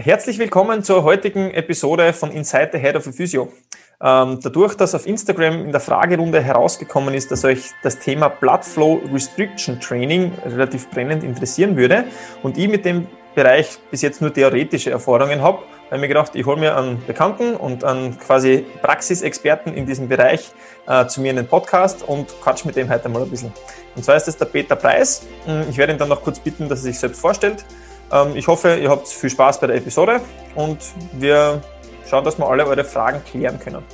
Herzlich willkommen zur heutigen Episode von Inside the Head of a Physio. Ähm, dadurch, dass auf Instagram in der Fragerunde herausgekommen ist, dass euch das Thema Blood Flow Restriction Training relativ brennend interessieren würde und ich mit dem Bereich bis jetzt nur theoretische Erfahrungen habe, habe ich mir gedacht, ich hole mir einen Bekannten und einen quasi Praxisexperten in diesem Bereich äh, zu mir in den Podcast und quatsch mit dem heute mal ein bisschen. Und zwar ist das der Peter Preis. Ich werde ihn dann noch kurz bitten, dass er sich selbst vorstellt ich hoffe, ihr habt viel Spaß bei der Episode und wir schauen, dass wir alle eure Fragen klären können.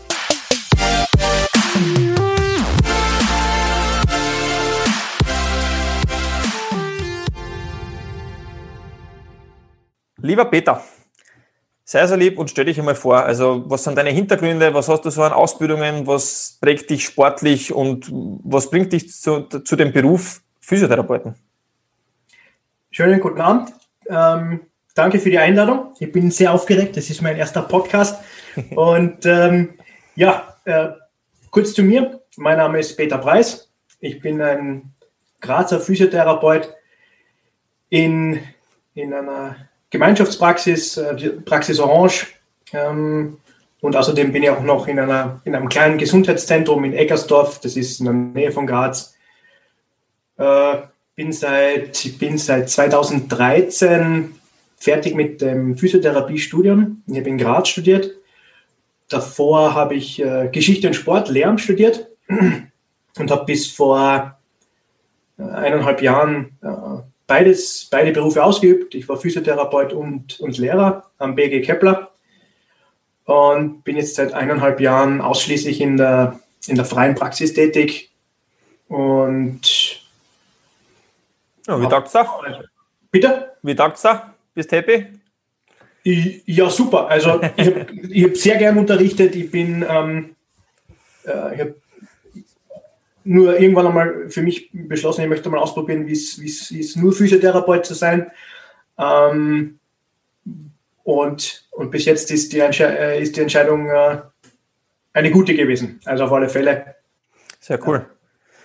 Lieber Peter, sei so lieb und stell dich einmal vor. Also, was sind deine Hintergründe? Was hast du so an Ausbildungen? Was prägt dich sportlich und was bringt dich zu, zu dem Beruf Physiotherapeuten? Schönen guten Abend. Ähm, danke für die Einladung. Ich bin sehr aufgeregt. Das ist mein erster Podcast. Und ähm, ja, äh, kurz zu mir. Mein Name ist Peter Preis. Ich bin ein Grazer Physiotherapeut in, in einer Gemeinschaftspraxis, äh, Praxis Orange. Ähm, und außerdem bin ich auch noch in, einer, in einem kleinen Gesundheitszentrum in Eckersdorf, das ist in der Nähe von Graz. Äh, bin seit, ich bin seit 2013 fertig mit dem Physiotherapiestudium. Ich habe in Graz studiert. Davor habe ich äh, Geschichte und Sport, Lehramt studiert und habe bis vor äh, eineinhalb Jahren äh, beides, beide Berufe ausgeübt. Ich war Physiotherapeut und, und Lehrer am BG Kepler und bin jetzt seit eineinhalb Jahren ausschließlich in der, in der freien Praxis tätig und ja, wie tagt's da? Bitte? Wie tagt's da? Bist du happy? Ich, ja, super. Also ich habe hab sehr gern unterrichtet. Ich bin, ähm, äh, ich habe nur irgendwann einmal für mich beschlossen, ich möchte mal ausprobieren, wie es ist, nur Physiotherapeut zu sein. Ähm, und, und bis jetzt ist die, äh, ist die Entscheidung äh, eine gute gewesen. Also auf alle Fälle. Sehr cool.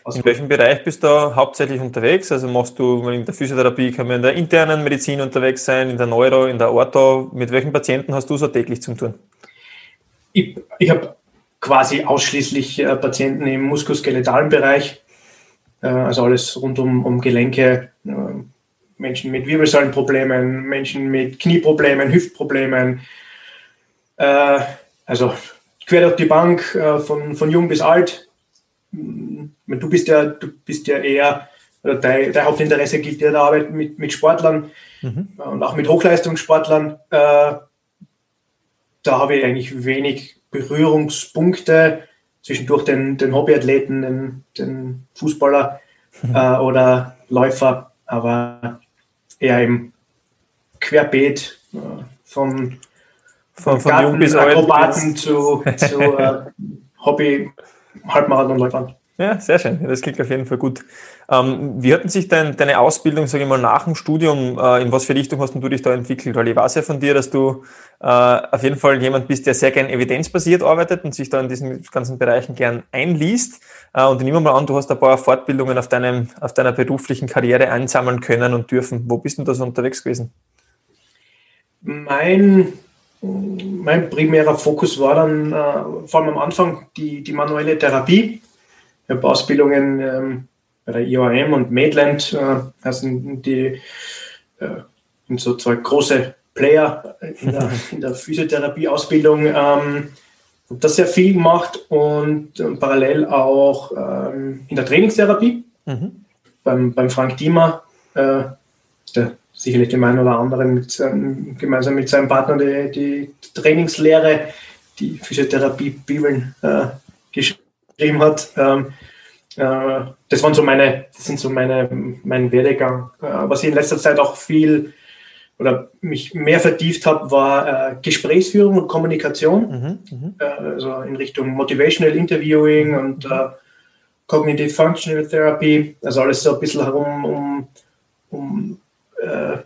In welchem Bereich bist du hauptsächlich unterwegs? Also machst du in der Physiotherapie, kann man in der internen Medizin unterwegs sein, in der Neuro, in der Ortho? Mit welchen Patienten hast du so täglich zu tun? Ich, ich habe quasi ausschließlich äh, Patienten im muskuloskeletalen Bereich, äh, also alles rund um, um Gelenke, äh, Menschen mit Wirbelsäulenproblemen, Menschen mit Knieproblemen, Hüftproblemen, also quer durch die Bank, von, von jung bis alt du bist ja, du bist ja eher, oder dein, dein Hauptinteresse gilt ja der Arbeit mit, mit Sportlern mhm. und auch mit Hochleistungssportlern. Äh, da habe ich eigentlich wenig Berührungspunkte zwischendurch den, den Hobbyathleten, den, den Fußballer mhm. äh, oder Läufer, aber eher im Querbeet äh, von, von, von Garten, bis Akrobaten zu, zu äh, Hobby Halbmarathonläufern. Ja, sehr schön. Das klingt auf jeden Fall gut. Ähm, wie hat sich dein, deine Ausbildung, sage ich mal, nach dem Studium, äh, in was für Richtung hast du dich da entwickelt? Weil ich weiß ja von dir, dass du äh, auf jeden Fall jemand bist, der sehr gern evidenzbasiert arbeitet und sich da in diesen ganzen Bereichen gern einliest. Äh, und ich nehme mal an, du hast ein paar Fortbildungen auf, deinem, auf deiner beruflichen Karriere einsammeln können und dürfen. Wo bist du da so unterwegs gewesen? Mein mein primärer Fokus war dann äh, vor allem am Anfang die, die manuelle Therapie. Ich habe Ausbildungen ähm, bei der IOM und Maitland, äh, das sind die äh, sind so zwei große Player in der, in der Physiotherapie-Ausbildung. Ähm, habe das sehr viel gemacht und äh, parallel auch ähm, in der Trainingstherapie mhm. beim, beim Frank Diemer, äh, der sicherlich dem einen oder anderen mit seinem, gemeinsam mit seinem Partner die, die Trainingslehre, die Physiotherapie-Bibeln äh, geschrieben hat. Ähm, äh, das waren so meine, das sind so meine, mein Werdegang. Äh, was ich in letzter Zeit auch viel oder mich mehr vertieft habe, war äh, Gesprächsführung und Kommunikation. Mhm, mhm. Äh, also in Richtung Motivational Interviewing und äh, Cognitive Functional Therapy. Also alles so ein bisschen herum um, um äh,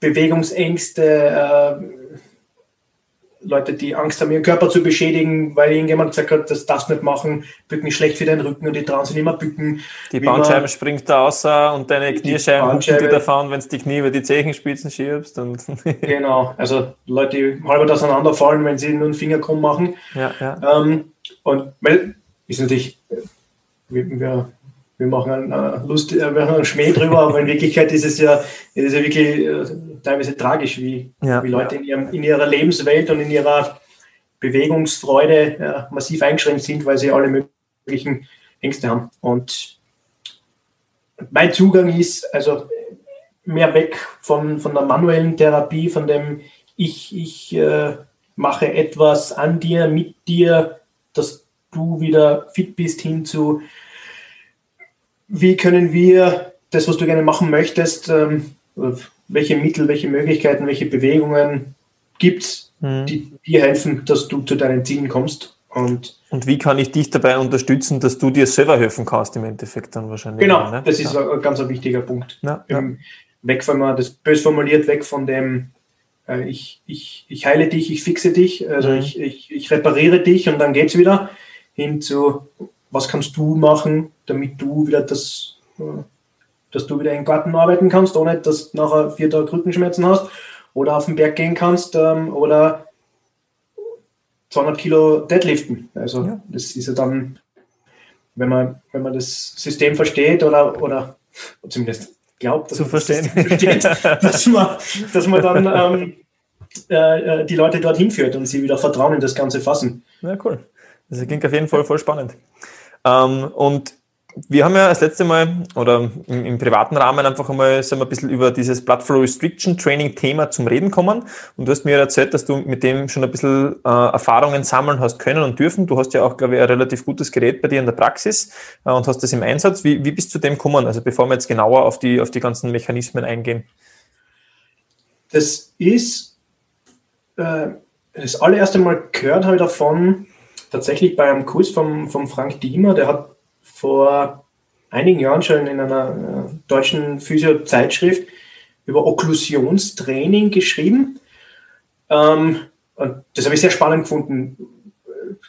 Bewegungsängste, Leute, die Angst haben, ihren Körper zu beschädigen, weil irgendjemand gesagt hat, das darfst nicht machen, Bücken ist schlecht für deinen Rücken und die trauen sich nicht mehr bücken. Die Bandscheibe springt da außer und deine Kniescheiben huschen dir davon, wenn du die Knie über die Zehenspitzen schiebst. Und genau, also Leute, die halber auseinanderfallen, wenn sie nur einen Finger krumm machen. Ja, ja. Ähm, und weil, ist natürlich, wir, wir wir machen einen, äh, Lust, äh, wir machen einen Schmäh drüber, aber in Wirklichkeit ist es ja, ist es ja wirklich äh, teilweise tragisch, wie, ja, wie Leute ja. in, ihrem, in ihrer Lebenswelt und in ihrer Bewegungsfreude äh, massiv eingeschränkt sind, weil sie alle möglichen Ängste haben. Und mein Zugang ist also mehr weg von, von der manuellen Therapie, von dem ich, ich äh, mache etwas an dir, mit dir, dass du wieder fit bist, hin zu wie können wir das, was du gerne machen möchtest, ähm, welche Mittel, welche Möglichkeiten, welche Bewegungen gibt es, mhm. die dir helfen, dass du zu deinen Zielen kommst. Und, und wie kann ich dich dabei unterstützen, dass du dir selber helfen kannst, im Endeffekt dann wahrscheinlich. Genau, ne? das ist ja. ein ganz ein wichtiger Punkt. Ja, ja. Weg von das bös formuliert, weg von dem, äh, ich, ich, ich heile dich, ich fixe dich, also mhm. ich, ich, ich repariere dich und dann geht es wieder, hin zu, was kannst du machen, damit du wieder das, äh, dass du wieder im Garten arbeiten kannst, ohne dass du nachher vier Tage Rückenschmerzen hast oder auf den Berg gehen kannst ähm, oder 200 Kilo deadliften. Also ja. das ist ja dann, wenn man, wenn man das System versteht oder, oder zumindest glaubt, dass Zu verstehen. Das versteht, dass, man, dass man dann ähm, äh, äh, die Leute dorthin führt und sie wieder Vertrauen in das Ganze fassen. Ja, cool. Das klingt auf jeden Fall voll spannend. Ähm, und wir haben ja das letzte Mal oder im, im, privaten Rahmen einfach einmal sind ein bisschen über dieses Bloodflow Restriction Training Thema zum Reden kommen. Und du hast mir erzählt, dass du mit dem schon ein bisschen äh, Erfahrungen sammeln hast können und dürfen. Du hast ja auch, glaube ich, ein relativ gutes Gerät bei dir in der Praxis äh, und hast das im Einsatz. Wie, wie bist du zu dem gekommen? Also bevor wir jetzt genauer auf die, auf die ganzen Mechanismen eingehen. Das ist äh, das allererste Mal gehört habe ich davon tatsächlich bei einem Kurs vom, vom Frank Diemer, der hat vor einigen Jahren schon in einer äh, deutschen Physio-Zeitschrift über Okklusionstraining geschrieben. Ähm, und das habe ich sehr spannend gefunden.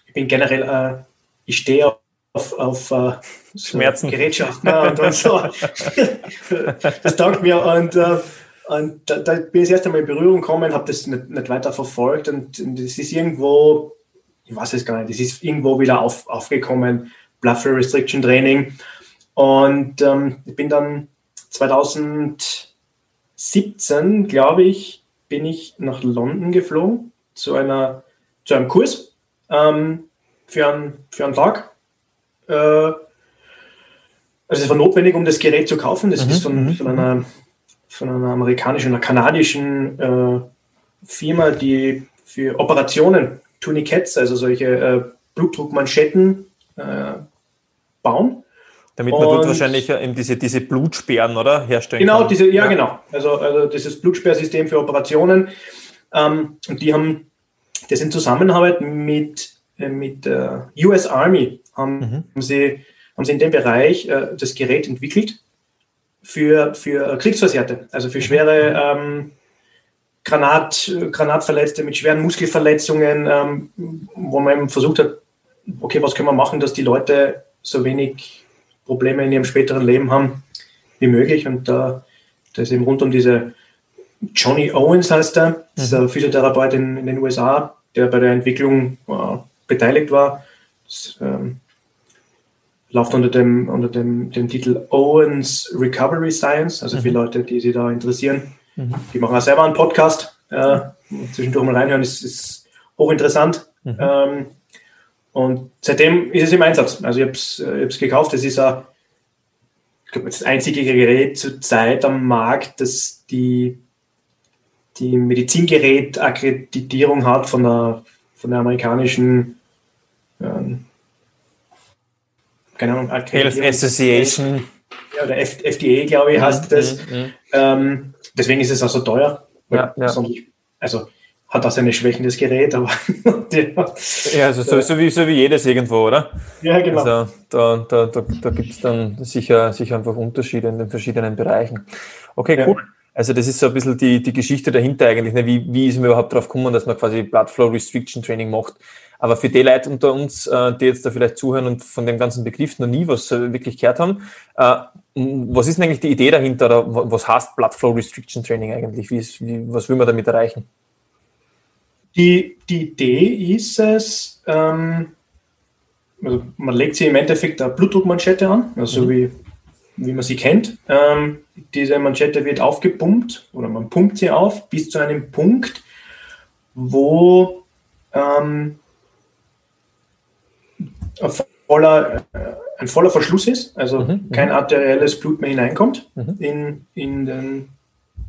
Ich bin generell, äh, ich stehe auf, auf äh, Schmerzen. Gerätschaften und, und so. das taugt mir und, äh, und da, da, bin ich erst einmal in Berührung gekommen, habe das nicht, nicht weiter verfolgt und, und es ist irgendwo ich weiß es gar nicht, das ist irgendwo wieder auf, aufgekommen, Flow Restriction Training. Und ähm, ich bin dann 2017, glaube ich, bin ich nach London geflogen zu, einer, zu einem Kurs ähm, für, einen, für einen Tag. Äh, also es war notwendig, um das Gerät zu kaufen. Das mhm. ist von, mhm. von, einer, von einer amerikanischen oder kanadischen äh, Firma, die für Operationen Tourniquets, also solche äh, Blutdruckmanschetten äh, bauen. Damit man dort wahrscheinlich eben diese, diese Blutsperren, oder? Herstellen Genau, kann. diese, ja, ja, genau. Also, also dieses Blutsperrsystem für Operationen. Ähm, und die haben das in Zusammenarbeit mit, äh, mit äh, US Army haben, mhm. sie, haben sie in dem Bereich äh, das Gerät entwickelt für, für Kriegsversehrte, also für mhm. schwere ähm, Granat, Granatverletzte mit schweren Muskelverletzungen, ähm, wo man eben versucht hat, okay, was können wir machen, dass die Leute so wenig Probleme in ihrem späteren Leben haben wie möglich. Und da, da ist eben rund um diese Johnny Owens heißt er, ein mhm. Physiotherapeut in, in, den USA, der bei der Entwicklung äh, beteiligt war. Das, ähm, läuft unter dem, unter dem, dem Titel Owens Recovery Science, also für mhm. Leute, die sich da interessieren. Mhm. Die machen auch selber einen Podcast. Äh, zwischendurch mal reinhören, ist, ist hochinteressant. Mhm. Ähm, und seitdem ist es im Einsatz. Also ich habe es äh, gekauft. Das ist ein, ich glaube, das einzige Gerät zurzeit am Markt, das die, die Medizingerät-Akkreditierung hat von der, von der amerikanischen ähm, keine Ahnung, Health Association. Ja, oder FDA, glaube ich, heißt mhm, das. Mhm, mhm. Ähm, deswegen ist es auch so teuer. Ja, ja. Also hat auch seine Schwächen, das Gerät, aber. ja, also so, so, wie, so wie jedes irgendwo, oder? Ja, genau. Also da, da, da, da gibt es dann sicher, sicher einfach Unterschiede in den verschiedenen Bereichen. Okay, cool. Ja. Also das ist so ein bisschen die, die Geschichte dahinter eigentlich. Ne? Wie, wie ist man überhaupt darauf gekommen, dass man quasi Blood Flow Restriction Training macht? Aber für die Leute unter uns, äh, die jetzt da vielleicht zuhören und von dem ganzen Begriff noch nie was äh, wirklich gehört haben, äh, was ist denn eigentlich die Idee dahinter oder was heißt Blood Flow Restriction Training eigentlich? Wie ist, wie, was will man damit erreichen? Die, die Idee ist es, ähm, also man legt sie im Endeffekt eine Blutdruckmanschette an, also mhm. wie, wie man sie kennt. Ähm, diese Manschette wird aufgepumpt oder man pumpt sie auf bis zu einem Punkt, wo ähm, voller, äh, ein voller Verschluss ist, also mhm, mhm, kein arterielles Blut mehr hineinkommt mhm. in, in, den,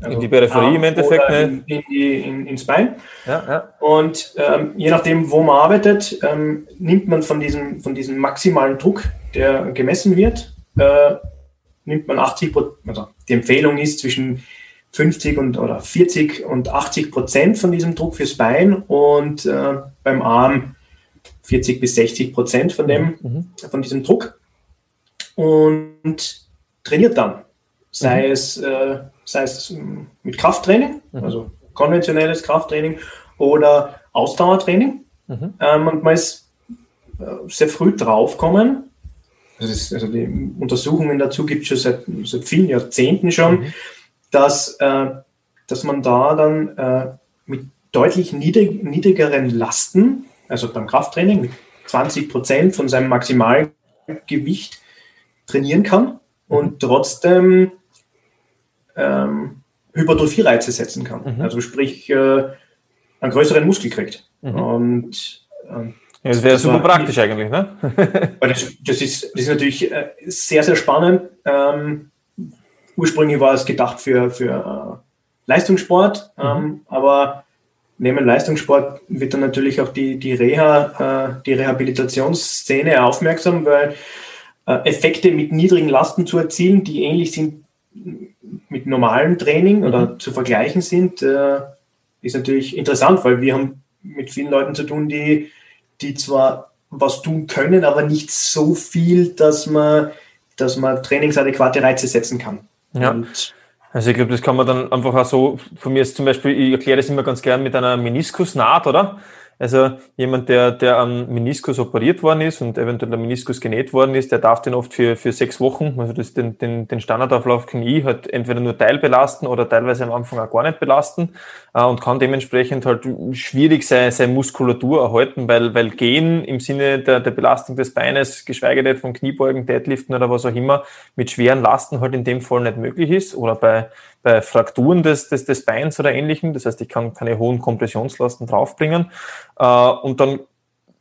also in die Peripherie im Endeffekt. Ne? In, in die, in, ins Bein. Ja, ja. Und ähm, je nachdem, wo man arbeitet, ähm, nimmt man von diesem, von diesem maximalen Druck, der gemessen wird, äh, nimmt man 80 Prozent, also die Empfehlung ist zwischen 50 und, oder 40 und 80 Prozent von diesem Druck fürs Bein und äh, beim Arm 40 bis 60 Prozent von, dem, mhm. von diesem Druck und trainiert dann. Sei, mhm. es, äh, sei es mit Krafttraining, mhm. also konventionelles Krafttraining oder Ausdauertraining. Mhm. Ähm, und man ist äh, sehr früh draufkommen. Ist, also die Untersuchungen dazu gibt es schon seit, seit vielen Jahrzehnten schon, mhm. dass, äh, dass man da dann äh, mit deutlich niedrig, niedrigeren Lasten also beim Krafttraining mit 20 Prozent von seinem Maximalgewicht trainieren kann und mhm. trotzdem ähm, Hypertrophie-Reize setzen kann. Mhm. Also sprich, äh, einen größeren Muskel kriegt. Mhm. Und ähm, ja, das wäre super war, praktisch eigentlich, ne? das, das, ist, das ist natürlich äh, sehr, sehr spannend. Ähm, ursprünglich war es gedacht für, für äh, Leistungssport, mhm. ähm, aber neben Leistungssport wird dann natürlich auch die, die Reha, äh, die Rehabilitationsszene aufmerksam, weil äh, Effekte mit niedrigen Lasten zu erzielen, die ähnlich sind mit normalem Training oder mhm. zu vergleichen sind, äh, ist natürlich interessant, weil wir haben mit vielen Leuten zu tun, die, die zwar was tun können, aber nicht so viel, dass man, dass man trainingsadäquate Reize setzen kann. Ja. Und also ich glaube, das kann man dann einfach auch so, von mir ist zum Beispiel, ich erkläre das immer ganz gern mit einer Meniskusnaht, oder? Also jemand, der, der am Meniskus operiert worden ist und eventuell der Meniskus genäht worden ist, der darf den oft für, für sechs Wochen, also das den, den, den Standardauflauf Knie halt entweder nur teilbelasten oder teilweise am Anfang auch gar nicht belasten äh, und kann dementsprechend halt schwierig seine, seine Muskulatur erhalten, weil, weil Gehen im Sinne der, der Belastung des Beines, geschweige denn von Kniebeugen, Deadliften oder was auch immer, mit schweren Lasten halt in dem Fall nicht möglich ist oder bei, bei Frakturen des, des, des Beins oder ähnlichem. Das heißt, ich kann keine hohen Kompressionslasten draufbringen. Äh, und dann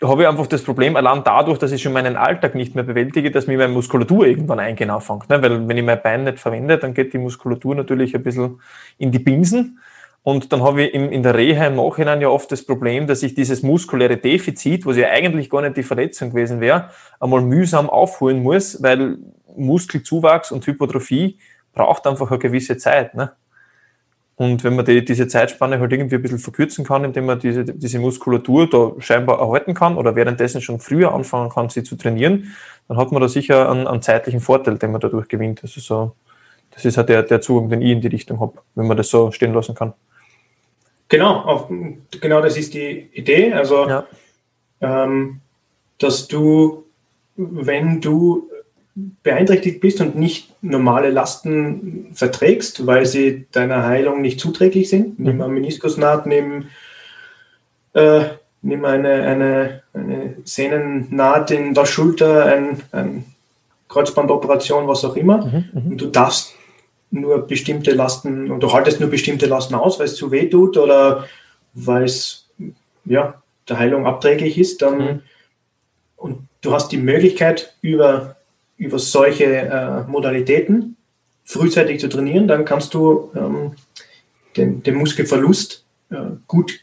habe ich einfach das Problem, allein dadurch, dass ich schon meinen Alltag nicht mehr bewältige, dass mir meine Muskulatur irgendwann eingehen anfängt. Ne? Weil wenn ich mein Bein nicht verwende, dann geht die Muskulatur natürlich ein bisschen in die Binsen. Und dann habe ich in der Reha im Nachhinein ja oft das Problem, dass ich dieses muskuläre Defizit, was ja eigentlich gar nicht die Verletzung gewesen wäre, einmal mühsam aufholen muss, weil Muskelzuwachs und Hypertrophie braucht einfach eine gewisse Zeit. Ne? Und wenn man die, diese Zeitspanne halt irgendwie ein bisschen verkürzen kann, indem man diese, diese Muskulatur da scheinbar erhalten kann oder währenddessen schon früher anfangen kann, sie zu trainieren, dann hat man da sicher einen, einen zeitlichen Vorteil, den man dadurch gewinnt. Also so, das ist halt der, der Zugang, den ich in die Richtung habe, wenn man das so stehen lassen kann. Genau, auf, genau das ist die Idee. Also, ja. ähm, dass du, wenn du beeinträchtigt bist und nicht normale Lasten verträgst, weil sie deiner Heilung nicht zuträglich sind. Mhm. Nimm eine Meniskusnaht, nimm, äh, nimm eine, eine, eine Sehnennaht in der Schulter, ein, ein Kreuzbandoperation, was auch immer. Mhm, mhm, und du darfst nur bestimmte Lasten und du haltest nur bestimmte Lasten aus, weil es zu weh tut oder weil es ja, der Heilung abträglich ist. Dann, mhm. Und du hast die Möglichkeit, über über solche äh, Modalitäten frühzeitig zu trainieren, dann kannst du ähm, den, den Muskelverlust äh, gut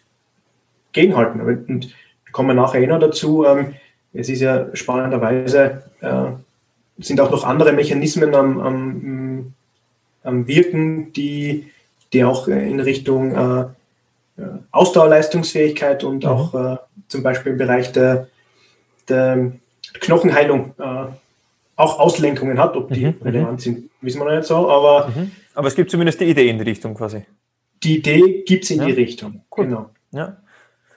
gegenhalten. Und kommen wir nachher eh noch dazu. Ähm, es ist ja spannenderweise, äh, sind auch noch andere Mechanismen am, am, am Wirken, die, die auch in Richtung äh, äh Ausdauerleistungsfähigkeit und mhm. auch äh, zum Beispiel im Bereich der, der Knochenheilung äh, auch Auslenkungen hat. Ob die mhm. mhm. relevant sind, wissen wir noch nicht so. Aber mhm. Aber es gibt zumindest die Idee in die Richtung quasi. Die Idee gibt es in ja. die Richtung. Cool. Genau. Ja.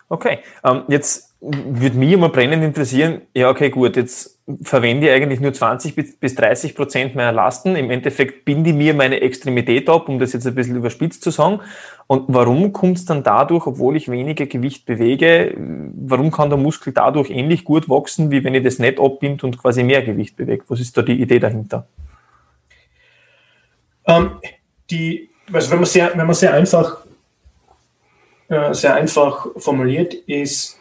Okay. Ähm, jetzt würde mich immer brennend interessieren, ja, okay, gut, jetzt verwende ich eigentlich nur 20 bis 30 Prozent meiner Lasten. Im Endeffekt binde ich mir meine Extremität ab, um das jetzt ein bisschen überspitzt zu sagen. Und warum kommt es dann dadurch, obwohl ich weniger Gewicht bewege, warum kann der Muskel dadurch ähnlich gut wachsen, wie wenn ich das nicht abbinde und quasi mehr Gewicht bewege? Was ist da die Idee dahinter? Ähm, die, also wenn man sehr, wenn man sehr einfach, äh, sehr einfach formuliert, ist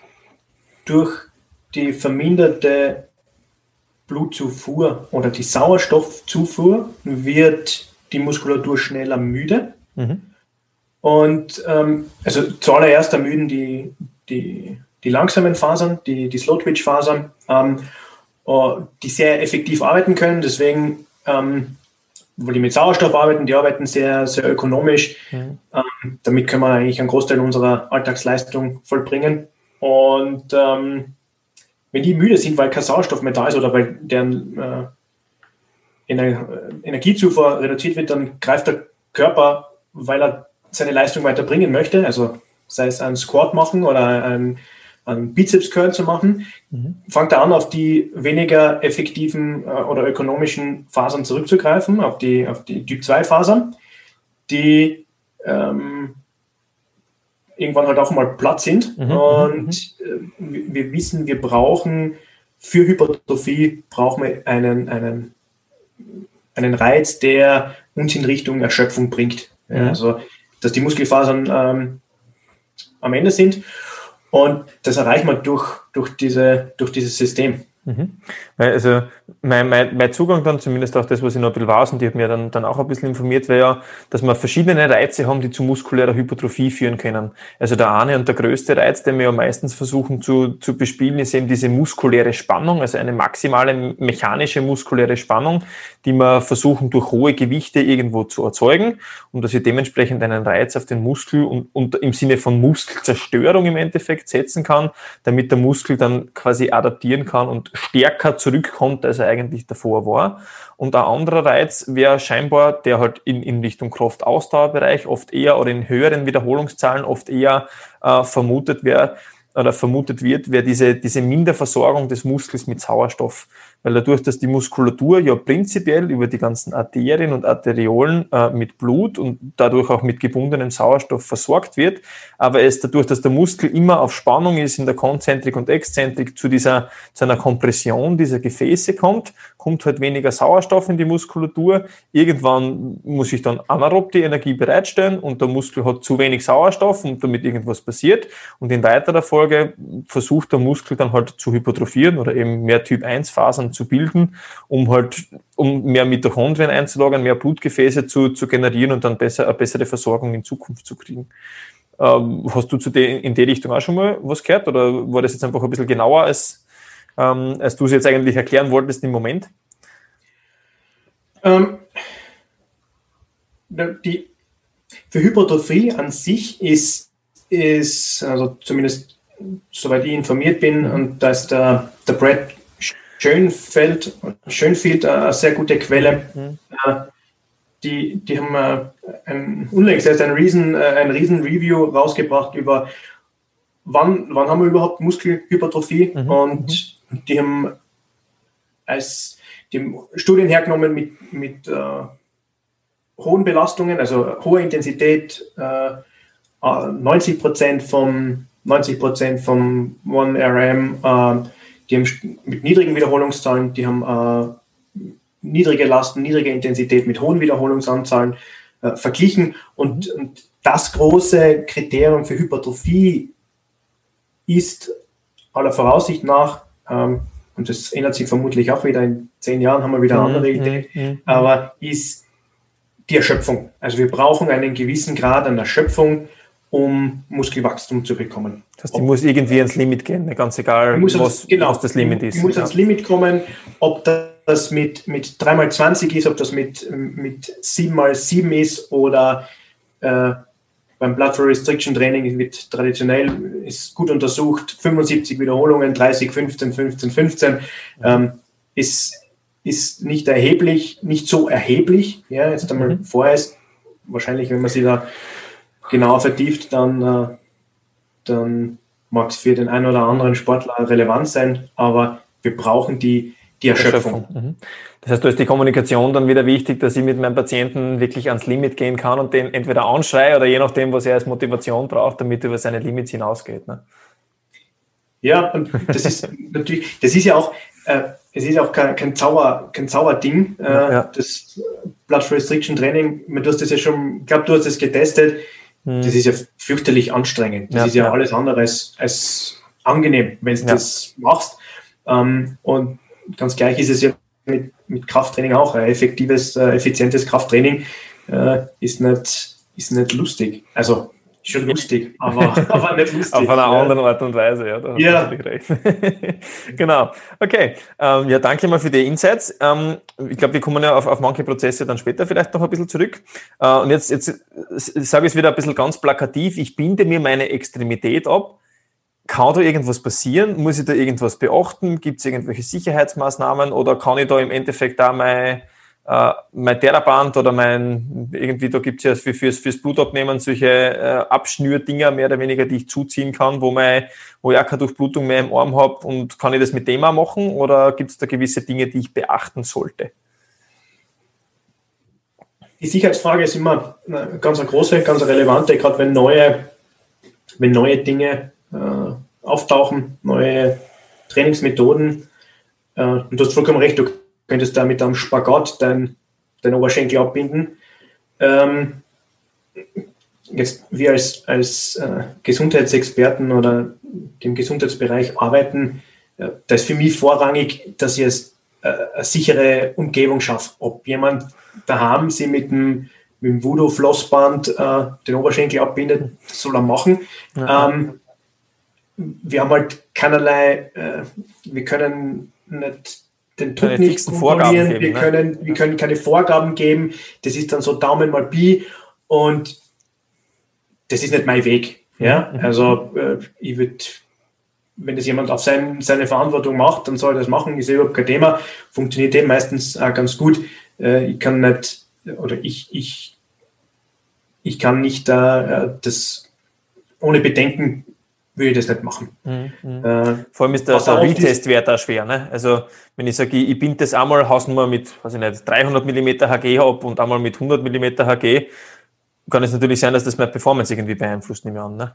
durch die verminderte Blutzufuhr oder die Sauerstoffzufuhr wird die Muskulatur schneller müde. Mhm. Und ähm, also zuallererst ermüden die, die, die langsamen Fasern, die, die Slow-Twitch-Fasern, ähm, äh, die sehr effektiv arbeiten können. Deswegen, ähm, wo die mit Sauerstoff arbeiten, die arbeiten sehr, sehr ökonomisch. Mhm. Ähm, damit können wir eigentlich einen Großteil unserer Alltagsleistung vollbringen. Und ähm, wenn die müde sind, weil kein Sauerstoff mehr da ist oder weil deren äh, Ener Energiezufuhr reduziert wird, dann greift der Körper, weil er seine Leistung weiterbringen möchte, also sei es ein Squat machen oder ein, ein Bizeps Curl zu machen, mhm. fängt er an, auf die weniger effektiven äh, oder ökonomischen Fasern zurückzugreifen, auf die, auf die Typ 2 Fasern, die ähm, irgendwann halt auch mal platt sind. Mhm, mhm und mhm. äh, wir wissen, wir brauchen für Hypertrophie brauchen wir einen, einen, einen Reiz, der uns in Richtung Erschöpfung bringt. Ja, mhm. also, dass die Muskelfasern ähm, am Ende sind. Und das erreichen wir durch, durch, diese, durch dieses System. Mhm. Also mein, mein, mein Zugang dann, zumindest auch das, was ich noch ein bisschen weiß, und ich habe mir dann, dann auch ein bisschen informiert, wäre ja, dass wir verschiedene Reize haben, die zu muskulärer Hypertrophie führen können. Also der eine und der größte Reiz, den wir ja meistens versuchen zu, zu bespielen, ist eben diese muskuläre Spannung, also eine maximale mechanische muskuläre Spannung, die wir versuchen durch hohe Gewichte irgendwo zu erzeugen und dass wir dementsprechend einen Reiz auf den Muskel und, und im Sinne von Muskelzerstörung im Endeffekt setzen kann, damit der Muskel dann quasi adaptieren kann und stärker zurückkommt, als er eigentlich davor war. Und ein anderer Reiz wäre scheinbar, der halt in, in Richtung Kraftausdauerbereich oft eher oder in höheren Wiederholungszahlen oft eher äh, vermutet wäre, oder vermutet wird, wäre diese, diese Minderversorgung des Muskels mit Sauerstoff. Weil dadurch, dass die Muskulatur ja prinzipiell über die ganzen Arterien und Arteriolen äh, mit Blut und dadurch auch mit gebundenem Sauerstoff versorgt wird, aber es dadurch, dass der Muskel immer auf Spannung ist in der Konzentrik und Exzentrik zu dieser, zu einer Kompression dieser Gefäße kommt, kommt halt weniger Sauerstoff in die Muskulatur. Irgendwann muss ich dann anaerob die Energie bereitstellen und der Muskel hat zu wenig Sauerstoff und damit irgendwas passiert. Und in weiterer Folge versucht der Muskel dann halt zu hypertrophieren oder eben mehr Typ 1 Phasen zu bilden, um halt, um mehr Mitochondrien einzulagern, mehr Blutgefäße zu, zu generieren und dann besser, eine bessere Versorgung in Zukunft zu kriegen. Ähm, hast du zu de, in die Richtung auch schon mal was gehört oder war das jetzt einfach ein bisschen genauer, als, ähm, als du es jetzt eigentlich erklären wolltest im Moment? Ähm, die, für Hypertrophie an sich ist, ist, also zumindest soweit ich informiert bin, und da ist der, der Brad Schönfeld, Schönfeld äh, eine sehr gute Quelle. Mhm. Äh, die, die haben äh, ein, unlängst erst ein riesen, ein riesen Review rausgebracht über wann, wann haben wir überhaupt Muskelhypertrophie mhm. und mhm. Die haben als die Studien hergenommen mit, mit äh, hohen Belastungen, also hoher Intensität, äh, 90 Prozent vom 90 Prozent vom 1RM, äh, die haben mit niedrigen Wiederholungszahlen, die haben äh, niedrige Lasten, niedrige Intensität mit hohen Wiederholungsanzahlen äh, verglichen. Und, und, das große Kriterium für Hypertrophie ist aller Voraussicht nach, ähm, und das ändert sich vermutlich auch wieder, in zehn Jahren haben wir wieder eine mhm, andere Idee, mhm, mhm. aber ist die Erschöpfung. Also wir brauchen einen gewissen Grad an Erschöpfung, um Muskelwachstum zu bekommen. Das heißt, die muss irgendwie ans Limit gehen, ne? ganz egal, was, ans, genau, was das Limit ist. Die muss ans Limit kommen, ob das mit, mit 3x20 ist, ob das mit, mit 7x7 ist oder äh, beim Blood Flow Restriction Training wird traditionell ist gut untersucht, 75 Wiederholungen, 30, 15, 15, 15, ähm, ist, ist nicht erheblich, nicht so erheblich, ja, jetzt einmal mhm. vorerst wahrscheinlich, wenn man sie da genauer vertieft, dann, äh, dann mag es für den einen oder anderen Sportler relevant sein, aber wir brauchen die, die Erschöpfung. Erschöpfung. Mhm. Das heißt, da ist die Kommunikation dann wieder wichtig, dass ich mit meinem Patienten wirklich ans Limit gehen kann und den entweder anschreie oder je nachdem, was er als Motivation braucht, damit er über seine Limits hinausgeht. Ne? Ja, und das ist natürlich, das ist ja auch, äh, es ist auch kein, kein, Zauber, kein Zauberding, äh, ja. das Blood Restriction Training. Du hast das ja schon, ich glaube, du hast es getestet. Hm. Das ist ja fürchterlich anstrengend. Das ja, ist ja, ja, alles andere als, als angenehm, wenn du das machst. Ähm, und ganz gleich ist es ja mit, mit Krafttraining auch. Ein effektives, äh, effizientes Krafttraining äh, ist, nicht, ist nicht lustig. Also schon lustig, aber, aber nicht lustig. Auf einer anderen Art und Weise, ja. Da ja. genau. Okay. Ähm, ja, danke mal für die Insights. Ähm, ich glaube, wir kommen ja auf, auf manche Prozesse dann später vielleicht noch ein bisschen zurück. Äh, und jetzt, jetzt sage ich es wieder ein bisschen ganz plakativ. Ich binde mir meine Extremität ab. Kann da irgendwas passieren? Muss ich da irgendwas beachten? Gibt es irgendwelche Sicherheitsmaßnahmen oder kann ich da im Endeffekt da mein äh, mein Theraband oder mein, irgendwie, da gibt es ja für, fürs, fürs Blutabnehmen solche äh, Abschnürdinger mehr oder weniger, die ich zuziehen kann, wo, mein, wo ich auch keine Durchblutung mehr im Arm habe und kann ich das mit dem auch machen oder gibt es da gewisse Dinge, die ich beachten sollte? Die Sicherheitsfrage ist immer eine ganz große, ganz relevante, gerade wenn neue, wenn neue Dinge äh, auftauchen, neue Trainingsmethoden. Äh, und du hast vollkommen recht, du könntest da mit einem Spagat dein, dein Oberschenkel abbinden. Ähm, jetzt wir als, als äh, Gesundheitsexperten oder im Gesundheitsbereich arbeiten, äh, da ist für mich vorrangig, dass ich es, äh, eine sichere Umgebung schaffe. Ob jemand daheim sie mit dem, mit dem Voodoo-Flossband äh, den Oberschenkel abbindet, soll er machen. Ja. Ähm, wir haben halt keinerlei, äh, wir können nicht den Druck nicht kontrollieren. Geben, wir, ne? können, wir können keine Vorgaben geben. Das ist dann so Daumen mal Pi und das ist nicht mein Weg. Ja, mhm. also äh, ich würde, wenn das jemand auf sein, seine Verantwortung macht, dann soll er das machen, ist überhaupt kein Thema. Funktioniert dem meistens auch ganz gut. Äh, ich kann nicht, oder ich, ich, ich kann nicht äh, das ohne Bedenken würde ich das nicht machen. Mhm. mhm. Äh, Vor allem ist der, der Retest-Wert auch schwer. Ne? Also wenn ich sage, ich, ich binde das einmal Hausnummer mit weiß ich nicht, 300 mm HG ab und einmal mit 100 mm HG, kann es natürlich sein, dass das meine Performance irgendwie beeinflusst, nehme ich an. Ne?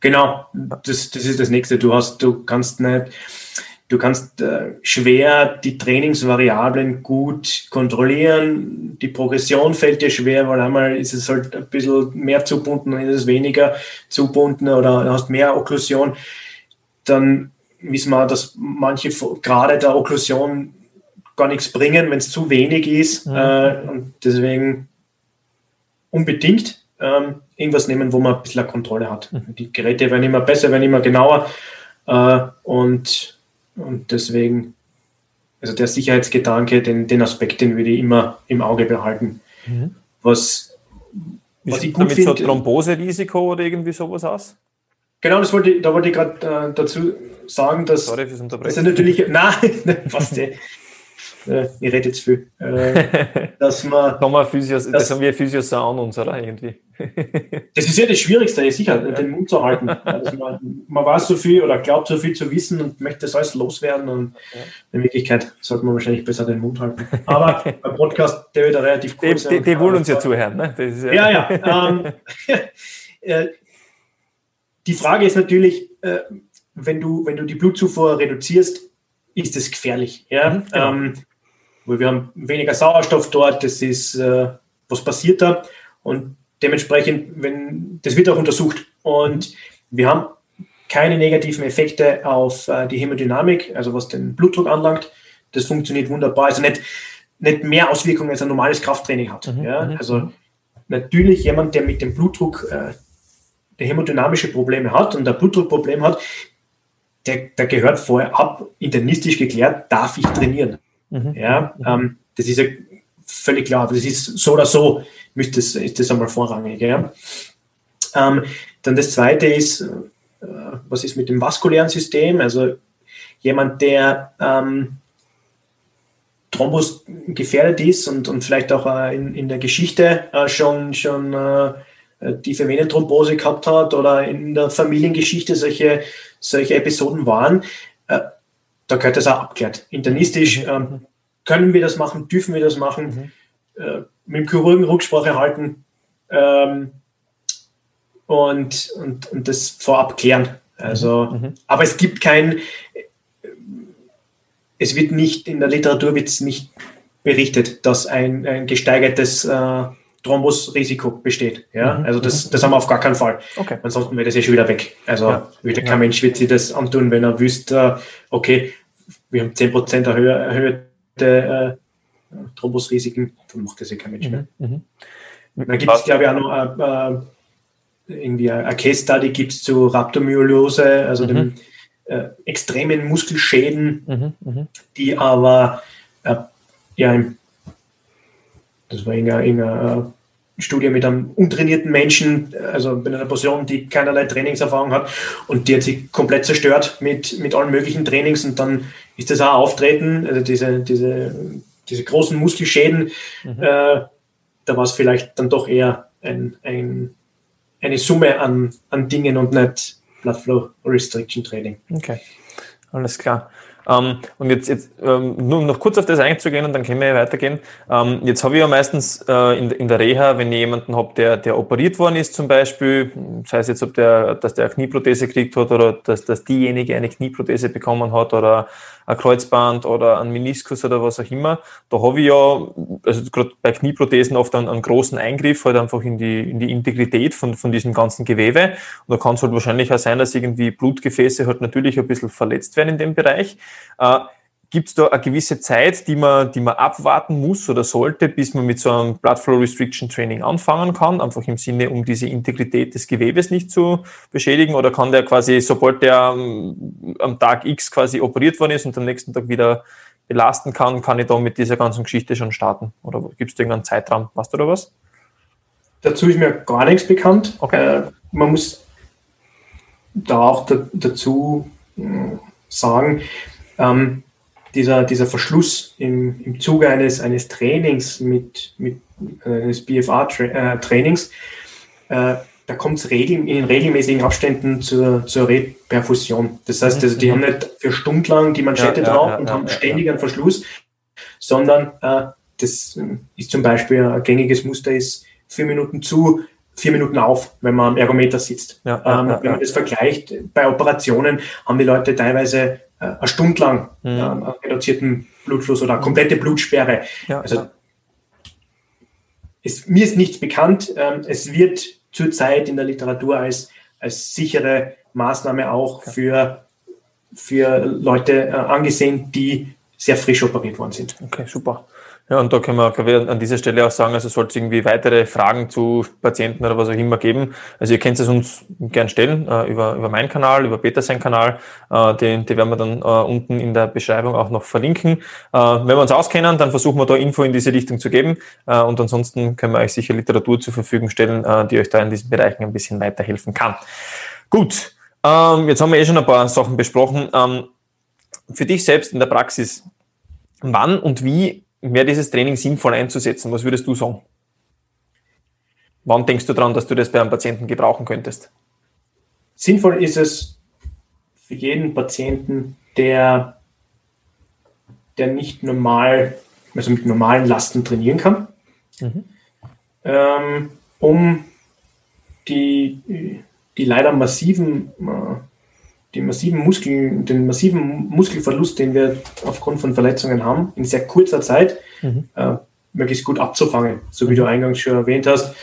Genau, das, das ist das Nächste. Du hast, du kannst nicht Du kannst äh, schwer die Trainingsvariablen gut kontrollieren. Die Progression fällt dir schwer, weil einmal ist es halt ein bisschen mehr zubunden, dann ist es weniger zubunden oder hast mehr Okklusion. Dann wissen wir, dass manche gerade der Okklusion gar nichts bringen, wenn es zu wenig ist. Mhm. Äh, und deswegen unbedingt ähm, irgendwas nehmen, wo man ein bisschen Kontrolle hat. Mhm. Die Geräte werden immer besser, werden immer genauer. Äh, und und deswegen, also der Sicherheitsgedanke, den, den Aspekt, den würde ich immer im Auge behalten. Mhm. Was, was ich gut finde. So Thromboserisiko oder irgendwie sowas aus? Genau, das wollte, da wollte ich gerade äh, dazu sagen, dass. Sorry fürs Unterbrechen. Das natürlich. Nein, fast. Äh, ich rede jetzt viel. Äh, dass man, wir Physios, das haben wir Physios so an uns, oder? Irgendwie. das ist ja das Schwierigste, sicher, ja. den Mund zu halten. Also man, man, weiß so viel oder glaubt so viel zu wissen und möchte das alles loswerden und ja. in Wirklichkeit sollte man wahrscheinlich besser den Mund halten. Aber beim Podcast, der wird relativ kurz. Die, die, die wollen uns ja zuhören, ne? ja, ja. ja ähm, äh, die Frage ist natürlich, äh, wenn, du, wenn du die Blutzufuhr reduzierst, ist es gefährlich. Ja? Mhm, genau. ähm, weil wir haben weniger Sauerstoff dort, das ist, äh, was passiert da und dementsprechend, wenn, das wird auch untersucht und wir haben keine negativen Effekte auf äh, die Hämodynamik, also was den Blutdruck anlangt, das funktioniert wunderbar, also nicht, nicht mehr Auswirkungen als ein normales Krafttraining hat. Mhm, ja? Mhm. Also natürlich jemand, der mit dem Blutdruck äh, der hämodynamische Probleme hat und ein Blutdruckproblem hat, der, der gehört vorher ab, internistisch geklärt, darf ich trainieren. Mhm. Ja, ähm, das ist ja völlig klar, das ist so oder so, müsste es, ist das einmal vorrangig. Ja. Ähm, dann das zweite ist, äh, was ist mit dem vaskulären System? Also jemand, der ähm, Thrombus gefährdet ist und, und vielleicht auch äh, in, in der Geschichte äh, schon, schon äh, tiefe Venenthrombose gehabt hat oder in der Familiengeschichte solche, solche Episoden waren, äh, da gehört das auch abklärt. Internistisch ähm, können wir das machen, dürfen wir das machen, mhm. äh, mit dem Chirurgen Rücksprache halten ähm, und, und, und das vorab klären. Also, mhm. mhm. aber es gibt kein, es wird nicht, in der Literatur wird es nicht berichtet, dass ein, ein gesteigertes äh, Thrombusrisiko besteht. Ja? Mhm. Also das, mhm. das haben wir auf gar keinen Fall. Okay. Ansonsten wäre das ja schon wieder weg. Also ja. würde kein ja. Mensch wird sich das antun, wenn er wüsste, okay, wir haben 10% erhöhte äh, Thrombusrisiken, dann macht das ja kein Mensch mehr. Mhm. mhm. Dann gibt es, glaube ich, auch noch äh, äh, irgendwie eine Case Study gibt es zu Rhabdomyoliose, also mhm. dem äh, extremen Muskelschäden, mhm, mhm. die aber äh, ja, das war irgendeine, irgendeine äh, Studie mit einem untrainierten Menschen, also mit einer Person, die keinerlei Trainingserfahrung hat und die hat sich komplett zerstört mit, mit allen möglichen Trainings und dann ist das auch auftreten, also diese, diese, diese großen Muskelschäden, mhm. äh, da war es vielleicht dann doch eher ein, ein, eine Summe an, an Dingen und nicht Blood Flow Restriction Training. Okay, alles klar. Ähm, und jetzt, jetzt ähm, nur noch kurz auf das einzugehen und dann können wir weitergehen. Ähm, jetzt habe ich ja meistens äh, in, in der Reha, wenn ich jemanden habe, der, der operiert worden ist zum Beispiel, sei es jetzt, ob der, dass der eine Knieprothese gekriegt hat oder dass, dass diejenige eine Knieprothese bekommen hat oder ein Kreuzband oder ein Meniskus oder was auch immer. Da habe ich ja, also gerade bei Knieprothesen oft einen, einen, großen Eingriff halt einfach in die, in die Integrität von, von diesem ganzen Gewebe. Und da kann es halt wahrscheinlich auch sein, dass irgendwie Blutgefäße halt natürlich ein bisschen verletzt werden in dem Bereich. Äh, Gibt es da eine gewisse Zeit, die man, die man abwarten muss oder sollte, bis man mit so einem Blood Flow Restriction Training anfangen kann? Einfach im Sinne, um diese Integrität des Gewebes nicht zu beschädigen? Oder kann der quasi, sobald der am, Tag X quasi operiert worden ist und am nächsten Tag wieder belasten kann, kann ich da mit dieser ganzen Geschichte schon starten? Oder gibt es irgendeinen Zeitraum? Weißt du da was? Dazu ist mir gar nichts bekannt. Okay. Äh, man muss da auch da, dazu äh, sagen, ähm, dieser, dieser Verschluss im, im Zuge eines, eines Trainings mit, mit äh, eines BFA-Trainings, äh, äh, da kommt es regel, in regelmäßigen Abständen zur, zur Reperfusion. Das heißt, also, die mhm. haben nicht für stundenlang die Manschette ja, drauf ja, ja, und haben ständig einen Verschluss, sondern äh, das ist zum Beispiel ein gängiges Muster ist vier Minuten zu, vier Minuten auf, wenn man am Ergometer sitzt. Ähm, wenn man das vergleicht, bei Operationen haben die Leute teilweise äh, eine Stunde lang mhm. ähm, reduzierten Blutfluss oder komplette Blutsperre. Ja, also ja. Es, mir ist nichts bekannt. Ähm, es wird zurzeit in der Literatur als, als sichere Maßnahme auch für, für Leute äh, angesehen, die sehr frisch operiert worden sind. Okay, super. Ja, und da können wir, an dieser Stelle auch sagen, also sollte es irgendwie weitere Fragen zu Patienten oder was auch immer geben. Also ihr könnt es uns gern stellen äh, über, über meinen Kanal, über Peter sein Kanal. Äh, den, den werden wir dann äh, unten in der Beschreibung auch noch verlinken. Äh, wenn wir uns auskennen, dann versuchen wir da Info in diese Richtung zu geben. Äh, und ansonsten können wir euch sicher Literatur zur Verfügung stellen, äh, die euch da in diesen Bereichen ein bisschen weiterhelfen kann. Gut, ähm, jetzt haben wir eh schon ein paar Sachen besprochen. Ähm, für dich selbst in der Praxis, wann und wie wäre dieses Training sinnvoll einzusetzen? Was würdest du sagen? Wann denkst du daran, dass du das bei einem Patienten gebrauchen könntest? Sinnvoll ist es für jeden Patienten, der, der nicht normal, also mit normalen Lasten trainieren kann, mhm. ähm, um die, die leider massiven äh, den massiven Muskel, den massiven Muskelverlust, den wir aufgrund von Verletzungen haben, in sehr kurzer Zeit mhm. äh, möglichst gut abzufangen. So wie du eingangs schon erwähnt hast,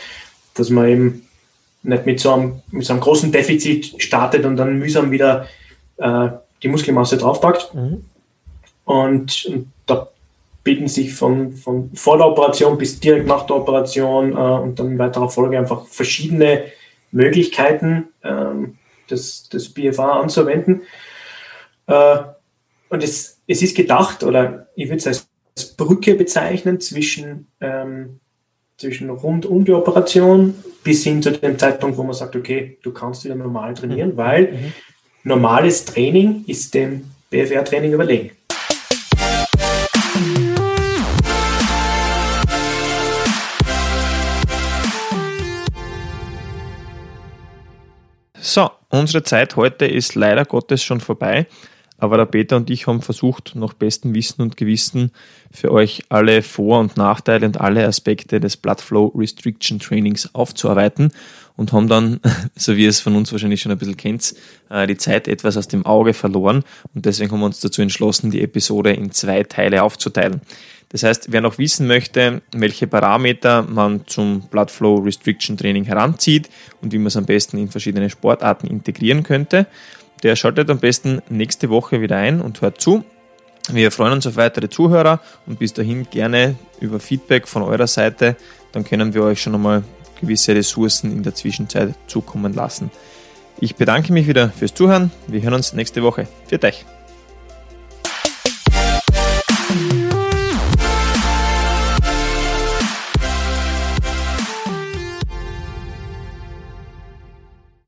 dass man eben nicht mit so einem, mit so einem großen Defizit startet und dann mühsam wieder äh, die Muskelmasse draufpackt. Mhm. Und, und, da bieten sich von, von vor der Operation bis direkt nach der Operation äh, und dann in weiterer Folge einfach verschiedene Möglichkeiten, ähm, das, des BFA anzuwenden. Äh, und es, es ist gedacht, oder ich würde es als, Brücke bezeichnen zwischen, ähm, zwischen rund um die Operation bis hin zu dem Zeitpunkt, wo man sagt, okay, du kannst wieder normal mhm. trainieren, weil mhm. normales Training ist dem BFR-Training überlegen. So, unsere Zeit heute ist leider Gottes schon vorbei. Aber der Peter und ich haben versucht, nach bestem Wissen und Gewissen für euch alle Vor- und Nachteile und alle Aspekte des Bloodflow Restriction Trainings aufzuarbeiten und haben dann, so wie ihr es von uns wahrscheinlich schon ein bisschen kennt, äh, die Zeit etwas aus dem Auge verloren und deswegen haben wir uns dazu entschlossen, die Episode in zwei Teile aufzuteilen. Das heißt, wer noch wissen möchte, welche Parameter man zum Bloodflow Restriction Training heranzieht und wie man es am besten in verschiedene Sportarten integrieren könnte, der schaltet am besten nächste Woche wieder ein und hört zu. Wir freuen uns auf weitere Zuhörer und bis dahin gerne über Feedback von eurer Seite. Dann können wir euch schon einmal gewisse Ressourcen in der Zwischenzeit zukommen lassen. Ich bedanke mich wieder fürs Zuhören. Wir hören uns nächste Woche. Für euch.